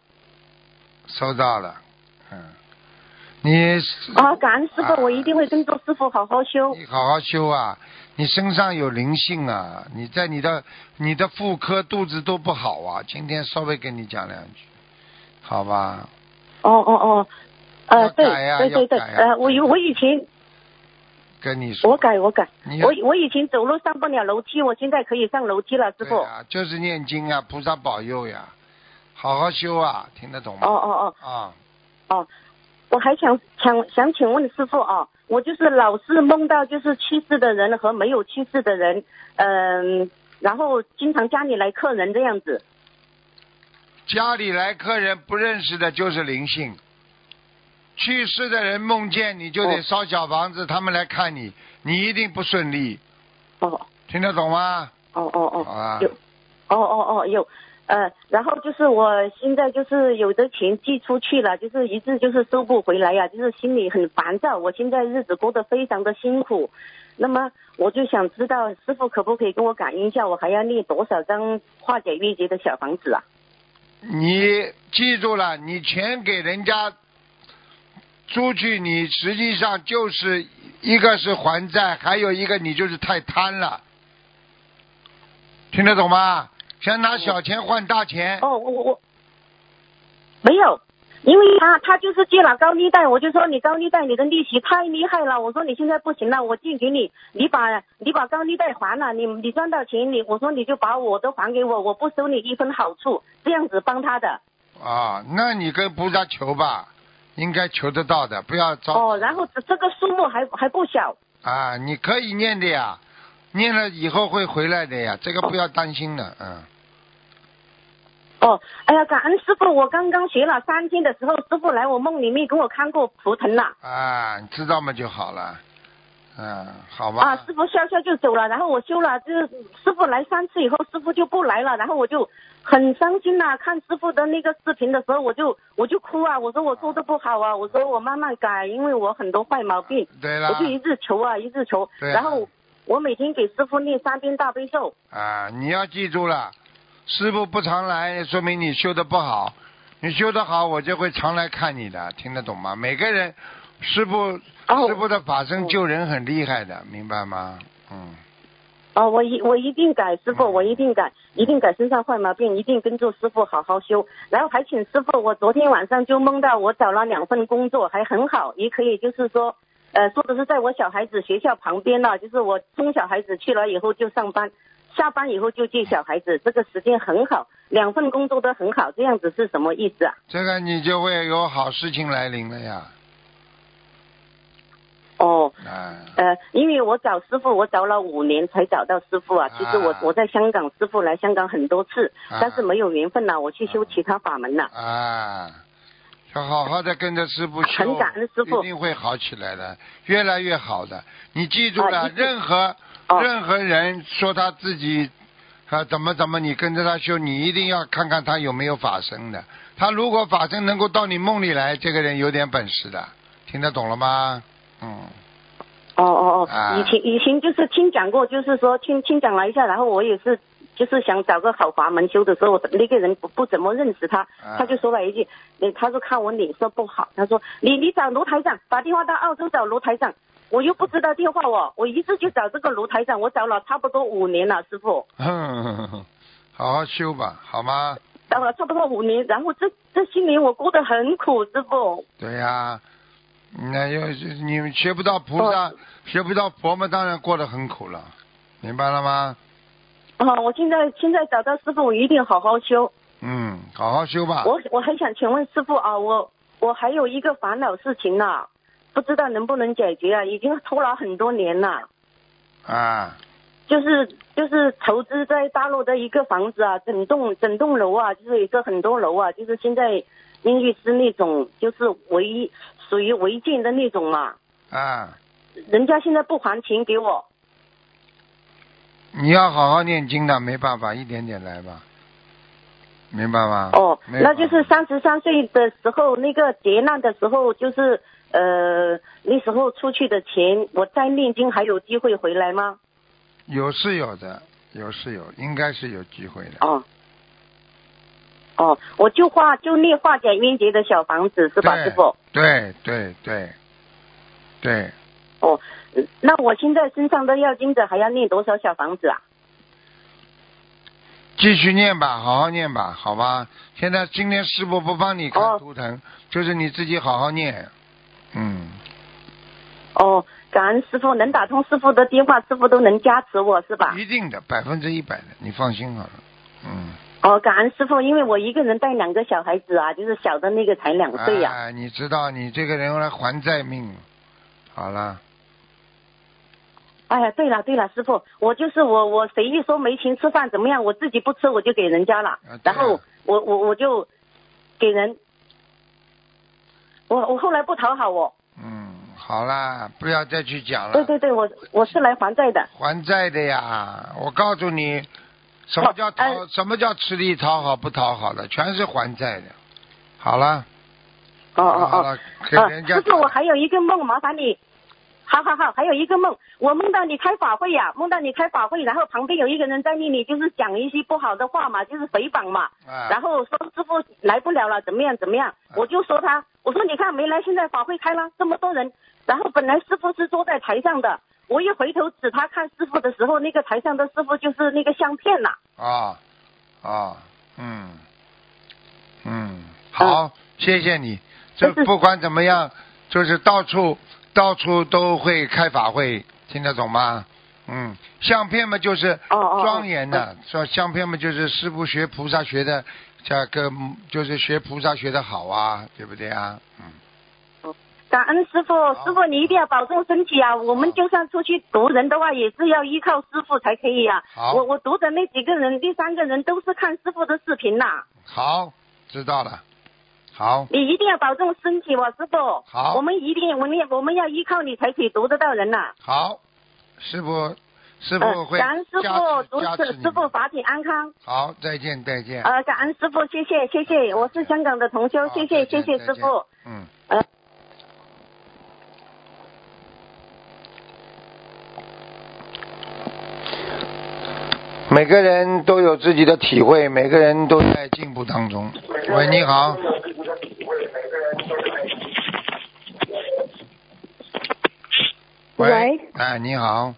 收到了，嗯，你啊，感恩师啊傅，我一定会跟着师傅好好修。你好好修啊！你身上有灵性啊！你在你的你的妇科肚子都不好啊！今天稍微跟你讲两句，好吧？哦哦哦，呃，对对对对，呃，我有我以前跟你说。我改我改，我我以前走路上不了楼梯，我现在可以上楼梯了，师傅。对啊，就是念经啊，菩萨保佑呀，好好修啊，听得懂吗？哦哦哦啊，哦，我还想想想请问师傅啊，我就是老是梦到就是去世的人和没有去世的人，嗯、然后经常家里来客人这样子。家里来客人不认识的就是灵性，去世的人梦见你就得哦烧小房子，他们来看你，你一定不顺利，哦。听得懂吗？哦哦哦，啊有，哦哦哦有，呃，然后就是我现在就是有的钱寄出去了，就是一直就是收不回来呀、就是心里很烦躁。我现在日子过得非常的辛苦，那么我就想知道师傅可不可以跟我感应一下，我还要念多少张化解冤结的小房子啊？你记住了，你钱给人家出去，你实际上就是一个是还债，还有一个你就是太贪了，听得懂吗？想拿小钱换大钱，哦，我我我没有，因为他他就是借了高利贷，我就说你高利贷你的利息太厉害了，我说你现在不行了，我借给你，你把你把高利贷还了，你你赚到钱你我说你就把我的还给我，我不收你一分好处，这样子帮他的。啊，那你跟菩萨求吧，应该求得到的，不要着哦，然后这这个数目还还不小。啊，你可以念的呀，念了以后会回来的呀，这个不要担心的，嗯。哦，哎呀，感恩师傅，我刚刚学了三天的时候，师傅来我梦里面给我看过图腾了。啊，你知道嘛就好了，嗯，好吧。啊，师傅笑笑就走了，然后我修了，就是师傅来三次以后，师傅就不来了，然后我就很伤心呐、看师傅的那个视频的时候，我就我就哭啊，我说我做的不好啊，我说我慢慢改，因为我很多坏毛病，对了我就一直求啊，一直求，然后我每天给师傅念三遍大悲咒。啊，你要记住了，师傅不常来，说明你修的不好。你修的好，我就会常来看你的，听得懂吗？每个人，师傅、哦师傅的法身哦救人很厉害的，明白吗？嗯，哦，我一我一定改，师傅，嗯我一定改，一定改身上坏毛病，一定跟着师傅好好修。然后还请师傅，我昨天晚上就梦到我找了两份工作，还很好，也可以就是说，呃，说的是在我小孩子学校旁边了，就是我送小孩子去了以后就上班，下班以后就接小孩子，这个时间很好，两份工作都很好，这样子是什么意思啊？这个你就会有好事情来临了呀。哦，啊，呃，因为我找师傅，我找了五年才找到师傅啊。其实我啊我在香港，师傅来香港很多次，啊但是没有缘分了，我去修其他法门了。啊，要好好的跟着师傅修，很感恩师傅一定会好起来的，越来越好的。你记住了，啊任何、哦任何人说他自己啊怎么怎么，你跟着他修，你一定要看看他有没有法身的。他如果法身能够到你梦里来，这个人有点本事的，听得懂了吗？嗯，哦哦啊。哦，以前以前就是听讲过，就是说听听讲了一下，然后我也是就是想找个好法门修的时候，那个人不不怎么认识他，啊。他就说了一句，呃他说看我脸色不好，他说你你找卢台长，打电话到澳洲找卢台长。我又不知道电话哦，我一直就找这个卢台长，我找了差不多五年了，师傅。哼，<laughs> 好好修吧，好吗？找了差不多五年，然后这这些年我过得很苦，师傅。对呀、那要你们学不到菩萨，哦学不到佛嘛，当然过得很苦了，明白了吗？哦，我现在现在找到师傅，我一定好好修。嗯，好好修吧。我我还想请问师傅啊，我我还有一个烦恼事情呢、不知道能不能解决啊？已经拖了很多年了，啊，就是就是投资在大陆的一个房子啊，整栋整栋楼啊，就是一个很多楼啊，就是现在因为是那种就是违属于违建的那种嘛，啊，人家现在不还钱给我。你要好好念经的，没办法，一点点来吧，明白吗？哦，那就是三十三岁的时候，那个劫难的时候，就是呃那时候出去的钱，我再念经还有机会回来吗？有是有的，有是有，应该是有机会的。哦，哦，我就化就念化解冤结的小房子是吧，师傅？对对对对，哦，嗯那我现在身上的要经者还要念多少小房子啊？继续念吧，好好念吧，好吧？现在今天师傅不帮你看哦图腾，就是你自己好好念。嗯，哦，感恩师傅，能打通师傅的电话，师傅都能加持我是吧？一定的，百分之一百的，你放心好了。嗯。哦，感恩师傅，因为我一个人带两个小孩子啊，就是小的那个才两岁呀、哎，你知道你这个人来还债命，好了，哎呀，对了对了，师傅，我就是我，我谁一说没钱吃饭怎么样，我自己不吃我就给人家了，然后我我我就给人，我我后来不讨好我，嗯，好啦，不要再去讲了。对对对，我我是来还债的。还债的呀！我告诉你，什么叫讨？什么叫吃力讨好不讨好的？全是还债的。好了，哦哦哦啊，人家师傅，我还有一个梦，麻烦你。好好好，还有一个梦，我梦到你开法会呀、梦到你开法会，然后旁边有一个人在那里就是讲一些不好的话嘛，就是诽谤嘛，啊然后说师傅来不了了，怎么样怎么样，我就说他，我说你看没来，现在法会开了，这么多人，然后本来师傅是坐在台上的，我一回头指他看师傅的时候，那个台上的师傅就是那个相片呐、啊啊，嗯嗯，好，谢谢你。这就 <laughs> 是不管怎么样，就是到处到处都会开法会，听得懂吗？嗯，相片嘛就是庄严的，说相片嘛就是师傅学菩萨学的，这个就是学菩萨学的好啊，对不对啊？嗯，感恩师傅，师傅你一定要保重身体啊！我们就算出去读人的话，也是要依靠师傅才可以啊。好我我读的那几个人，第三个人都是看师傅的视频呐、好，知道了。好，你一定要保重身体，我师傅。好我们一定，我们我们要依靠你才可以读得到人呐、好，师傅，师傅呃，会感恩师傅，持祝加持师傅法体安康。好，再见，再见。呃，感恩师傅，谢谢谢谢，我是香港的同修，谢谢谢谢师傅。嗯。呃每个人都有自己的体会，每个人都在进步当中。喂，你好。喂哎，你好。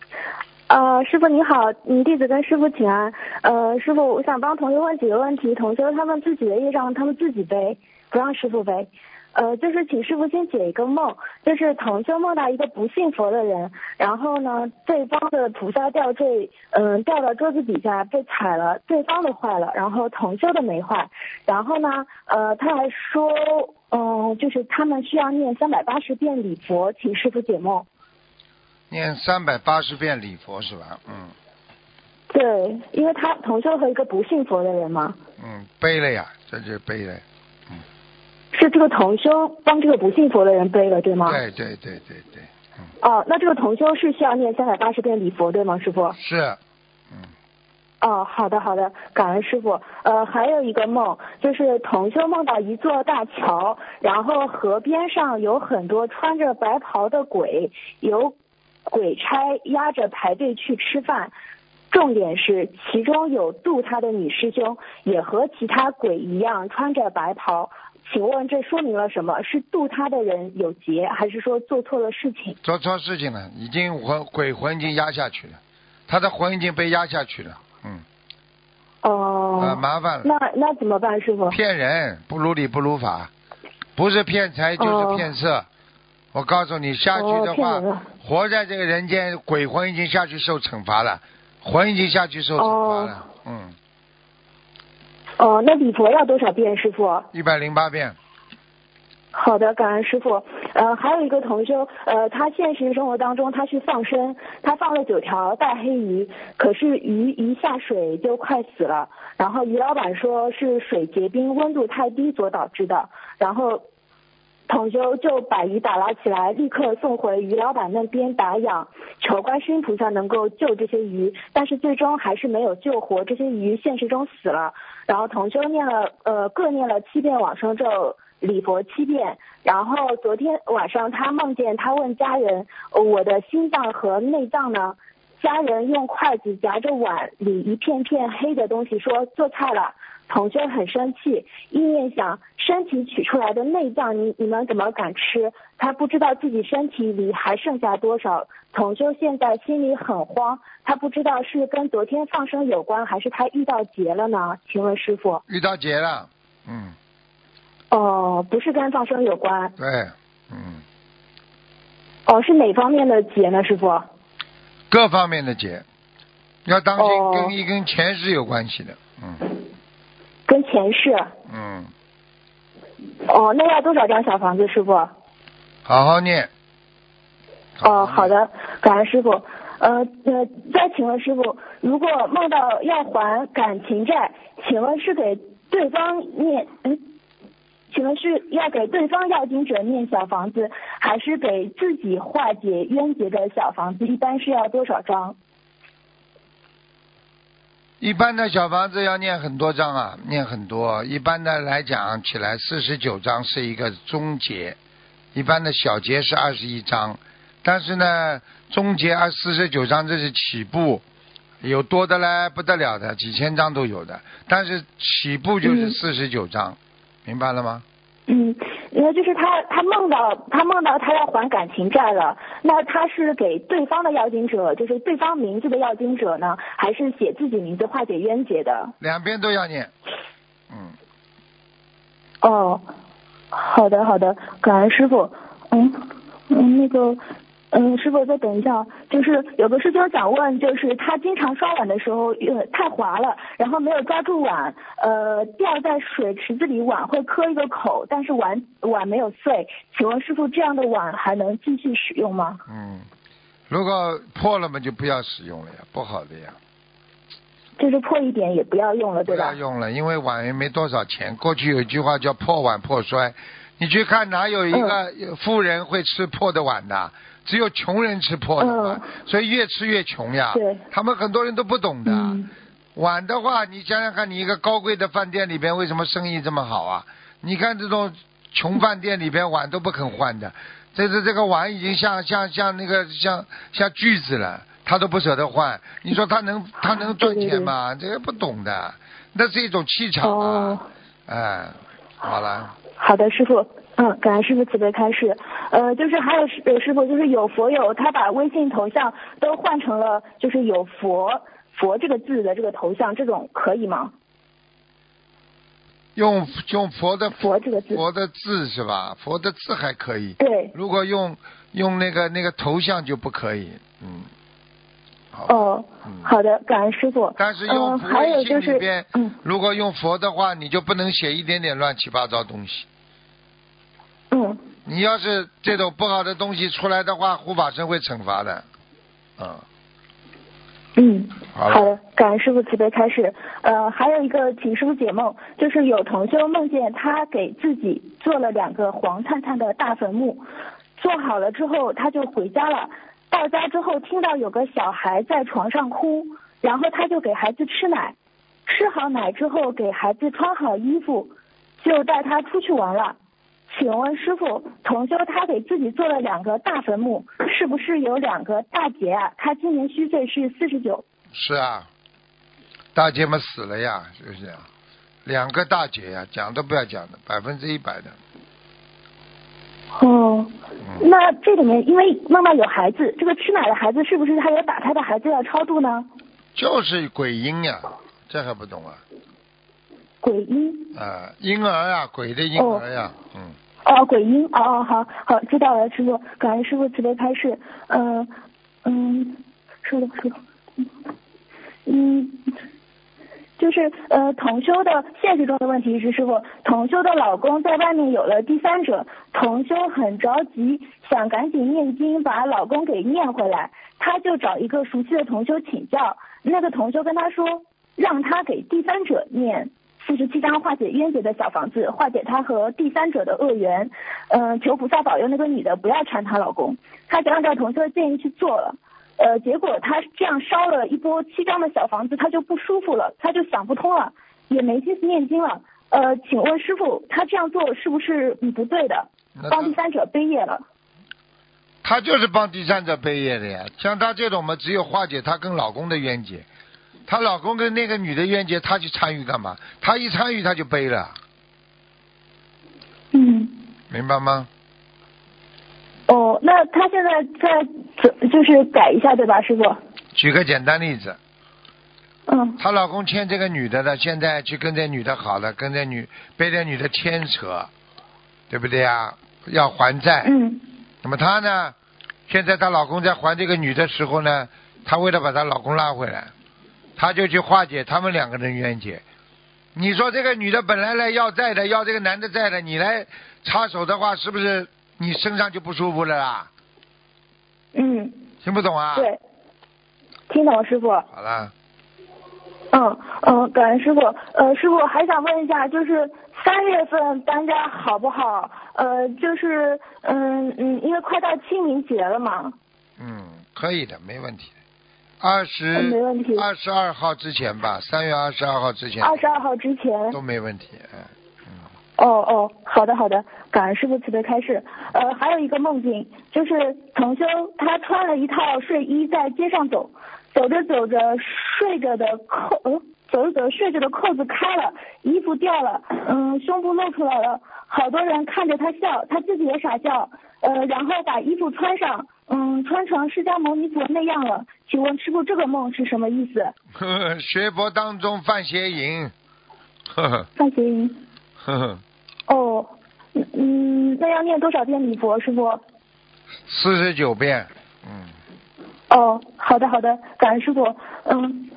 呃，师傅你好，嗯，弟子跟师傅请安。呃，师傅，我想帮同学问几个问题，同学他们自己的业障他们自己背，不让师傅背。呃，就是请师傅先解一个梦，就是同修梦到一个不信佛的人，然后呢，对方的菩萨吊坠，嗯、掉到桌子底下被踩了，对方的坏了，然后同修的没坏，然后呢，呃，他还说，嗯、就是他们需要念三百八十遍礼佛，请师傅解梦。念三百八十遍礼佛是吧？嗯对，因为他同修和一个不信佛的人嘛，嗯，背了呀，这就背了。是这个同修帮这个不信佛的人背了，对吗？。对对对对对，嗯，哦，那这个同修是需要念三百八十遍礼佛，对吗，师傅？是，嗯哦，好的好的，感恩师傅。呃，还有一个梦，就是同修梦到一座大桥，然后河边上有很多穿着白袍的鬼，有鬼差押着排队去吃饭。重点是，其中有渡他的女师兄，也和其他鬼一样穿着白袍。请问这说明了什么？是渡他的人有劫，还是说做错了事情？做错事情了，已经魂鬼魂已经压下去了，他的魂已经被压下去了，嗯，哦、啊，麻烦了。那那怎么办，师傅？骗人，不如理不如法，不是骗财就是骗色。我告诉你，下去的话，活在这个人间，鬼魂已经下去受惩罚了，魂已经下去受惩罚了。嗯，哦、那礼佛要多少遍，师傅？一百零八遍。好的，感恩师傅。呃，还有一个同修，呃，他现实生活当中他去放生，他放了九条大黑鱼，可是鱼一下水就快死了，然后鱼老板说是水结冰，温度太低所导致的，然后。同修就把鱼打捞起来，立刻送回鱼老板那边打养，求观世音菩萨能够救这些鱼，但是最终还是没有救活，这些鱼现实中死了。然后同修念了呃各念了七遍往生咒，礼佛七遍。然后昨天晚上他梦见他问家人，我的心脏和内脏呢？家人用筷子夹着碗里一片片黑的东西，说做菜了。同修很生气，意念想身体取出来的内脏，你你们怎么敢吃？他不知道自己身体里还剩下多少。同修现在心里很慌，他不知道是跟昨天放生有关，还是他遇到劫了呢？请问师傅？遇到劫了，嗯，哦，不是跟放生有关。对，嗯，哦哦，是哪方面的劫呢，师傅？各方面的劫，要当心哦跟一跟前世有关系的，嗯跟前世。嗯，哦，那要多少张小房子，师傅？好好念。哦，好的，感恩师傅。呃呃，再请问师傅，如果梦到要还感情债，请问是给对方念嗯？请问是要给对方要经者念小房子，还是给自己化解冤结的小房子？一般是要多少张？一般的小房子要念很多章啊，念很多。一般的来讲起来，四十九章是一个终结，一般的小节是二十一章，但是呢，终结二四十九章这是起步，有多的嘞不得了的，几千章都有的。但是起步就是嗯四十九章，明白了吗？嗯，那就是他他梦到他梦到他要还感情债了，那他是给对方的要经者，就是对方名字的要经者呢，还是写自己名字化解冤结的？两边都要念。嗯，哦，好的好的，感恩师傅。嗯嗯，那个嗯，师傅再等一下，就是有个师兄想问，就是他经常刷碗的时候呃太滑了，然后没有抓住碗，呃掉在水池子里，碗会磕一个口，但是碗碗没有碎，请问师傅这样的碗还能继续使用吗？嗯，如果破了嘛，就不要使用了呀，不好的呀。就是破一点也不要用了，对吧？不要用了，因为碗也没多少钱。过去有一句话叫“破碗破摔”，你去看哪有一个富人会吃破的碗的？只有穷人吃破的碗，所以越吃越穷呀。对他们很多人都不懂的。嗯碗的话，你想想看，你一个高贵的饭店里边为什么生意这么好啊？你看这种穷饭店里边碗都不肯换的，这是这个碗已经像像像那个像像锯子了，他都不舍得换。你说他能 <laughs> 他能赚钱吗？这个不懂的，那是一种气场啊。哦哎，好了，好的，师傅，嗯，感恩师傅慈悲开示。呃，就是还有师呃师傅，就是有佛友他把微信头像都换成了就是有佛佛这个字的这个头像，这种可以吗？用用佛的佛这个字，佛的字是吧？佛的字还可以。对。如果用用那个那个头像就不可以，嗯。好。哦，好的，感恩师傅。但是嗯、用还有微就是如果用佛的话，你就不能写一点点乱七八糟东西。嗯。你要是这种不好的东西出来的话，护法神会惩罚的。嗯。嗯，好的，感恩师傅慈悲开示。呃，还有一个请师傅解梦，就是有同修梦见他给自己做了两个黄灿灿的大坟墓，做好了之后他就回家了。到家之后听到有个小孩在床上哭，然后他就给孩子吃奶，吃好奶之后给孩子穿好衣服，就带他出去玩了。请问师傅，同修他给自己做了两个大坟墓，是不是有两个大劫啊？他今年虚岁是四十九。是啊，大姐们死了呀，是不是啊？两个大姐呀，讲都不要讲的，百分之一百的。哦，嗯那这里面因为妈妈有孩子，这个吃奶的孩子是不是他有打胎的孩子要超度呢？就是鬼婴呀，这还不懂啊？鬼婴啊，婴儿呀，鬼的婴儿呀，嗯。哦，鬼婴哦哦，好好知道了，师傅，感恩师傅慈悲开示。嗯嗯，说的说的，嗯嗯，就是呃，同修的现实中的问题是，师傅，同修的老公在外面有了第三者，同修很着急，想赶紧念经把老公给念回来，他就找一个熟悉的同修请教，那个同修跟他说，让他给第三者念。四十七章化解冤结的小房子，化解她和第三者的恶缘。嗯、求菩萨保佑那个女的不要缠她老公。她就按照同修的建议去做了。呃，结果她这样烧了一波七张的小房子，她就不舒服了，她就想不通了，也没心思念经了。呃，请问师傅，她这样做是不是嗯不对的？帮第三者背业了。她就是帮第三者背业的呀。像她这种嘛，只有化解她跟老公的冤结。她老公跟那个女的冤结，她去参与干嘛？她一参与，她就背了，嗯。明白吗？哦，那她现在在怎就是改一下对吧，师傅？举个简单例子，嗯她老公欠这个女的的，现在去跟这女的好了，跟这女被这女的牵扯，对不对呀？要还债。嗯。那么她呢，现在她老公在还这个女的时候呢，她为了把她老公拉回来，她就去化解他们两个人冤结。你说这个女的本来来要债的，要这个男的债的，你来插手的话，是不是你身上就不舒服了啦？嗯，听不懂啊？对，听懂了，师傅。好了，嗯嗯，感恩师傅。呃，师傅还想问一下，就是三月份搬家好不好？呃，就是嗯嗯，因为快到清明节了嘛。嗯，可以的，没问题。二十嗯没问题二十二号之前吧，三月二十二号之前二十二号之前。都没问题。嗯哦哦，好的好的，感恩师傅慈悲开示。呃，还有一个梦境，就是同修他穿了一套睡衣在街上走，走着走着睡着的扣，呃，走着走着睡着的扣子开了，衣服掉了，嗯，胸部露出来了，好多人看着他笑，他自己也傻笑，呃，然后把衣服穿上，嗯，穿成释迦牟尼佛那样了。请问师傅这个梦是什么意思？呵呵，学佛当中犯邪淫。呵呵范邪淫。呵呵，哦，嗯嗯，那要念多少遍礼佛，师傅？四十九遍。嗯，哦，好的好的，感恩师傅。嗯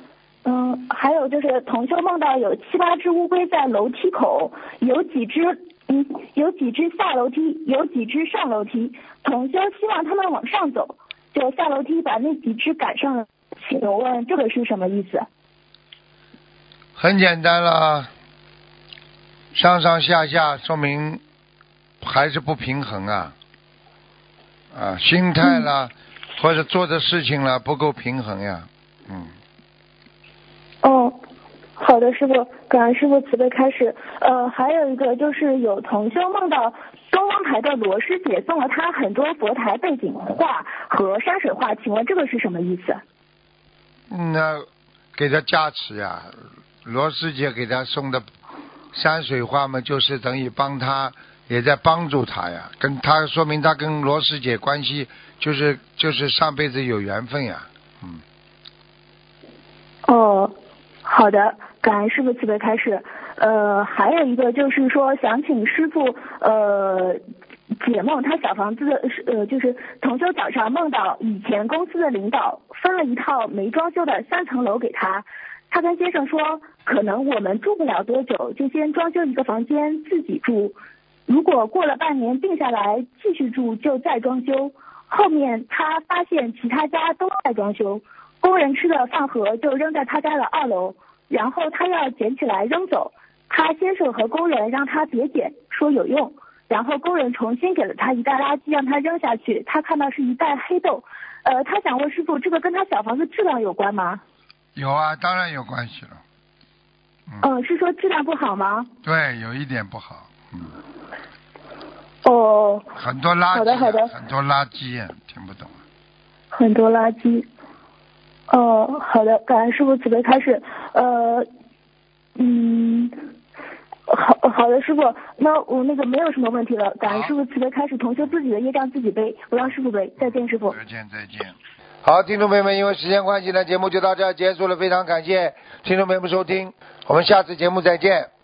嗯，还有就是同修梦到有七八只乌龟在楼梯口，有几只嗯有几只下楼梯，有几只上楼梯。同修希望他们往上走，就下楼梯把那几只赶上了。请问这个是什么意思？很简单啦，上上下下说明还是不平衡啊，啊，心态啦，或者做的事情啦不够平衡呀，嗯，哦，好的，师傅，感恩师傅慈悲开始。呃，还有一个就是有同修梦到东方台的罗师姐送了他很多佛台背景画和山水画，请问这个是什么意思？嗯那给他加持呀，罗师姐给他送的山水画嘛，就是等于帮他，也在帮助他呀，跟他说明他跟罗师姐关系就是就是上辈子有缘分呀，嗯，哦，好的，感恩师傅慈悲开始。呃，还有一个就是说，想请师傅呃解梦，他小房子的呃就是同修早上梦到以前公司的领导分了一套没装修的三层楼给他，他跟先生说，可能我们住不了多久，就先装修一个房间自己住，如果过了半年定下来继续住，就再装修。后面他发现其他家都在装修，工人吃的饭盒就扔在他家的二楼，然后他要捡起来扔走，他先生和工人让他别捡，说有用，然后工人重新给了他一袋垃圾让他扔下去，他看到是一袋黑豆，呃，他想问师傅，这个跟他小房子质量有关吗？有啊，当然有关系了，嗯、是说质量不好吗？对，有一点不好，嗯，哦，很多垃圾、啊，好的好的。很多垃圾、啊，听不懂啊，很多垃圾。哦，好的，感恩师傅慈悲开始。呃，嗯，好好的，师傅，那我那个没有什么问题了。感恩师傅慈悲开始，同学自己的业障自己背，不让师傅背。再见，师傅。再见再见。好，听众朋友们，因为时间关系呢，节目就到这儿结束了，非常感谢听众朋友们收听，我们下次节目再见。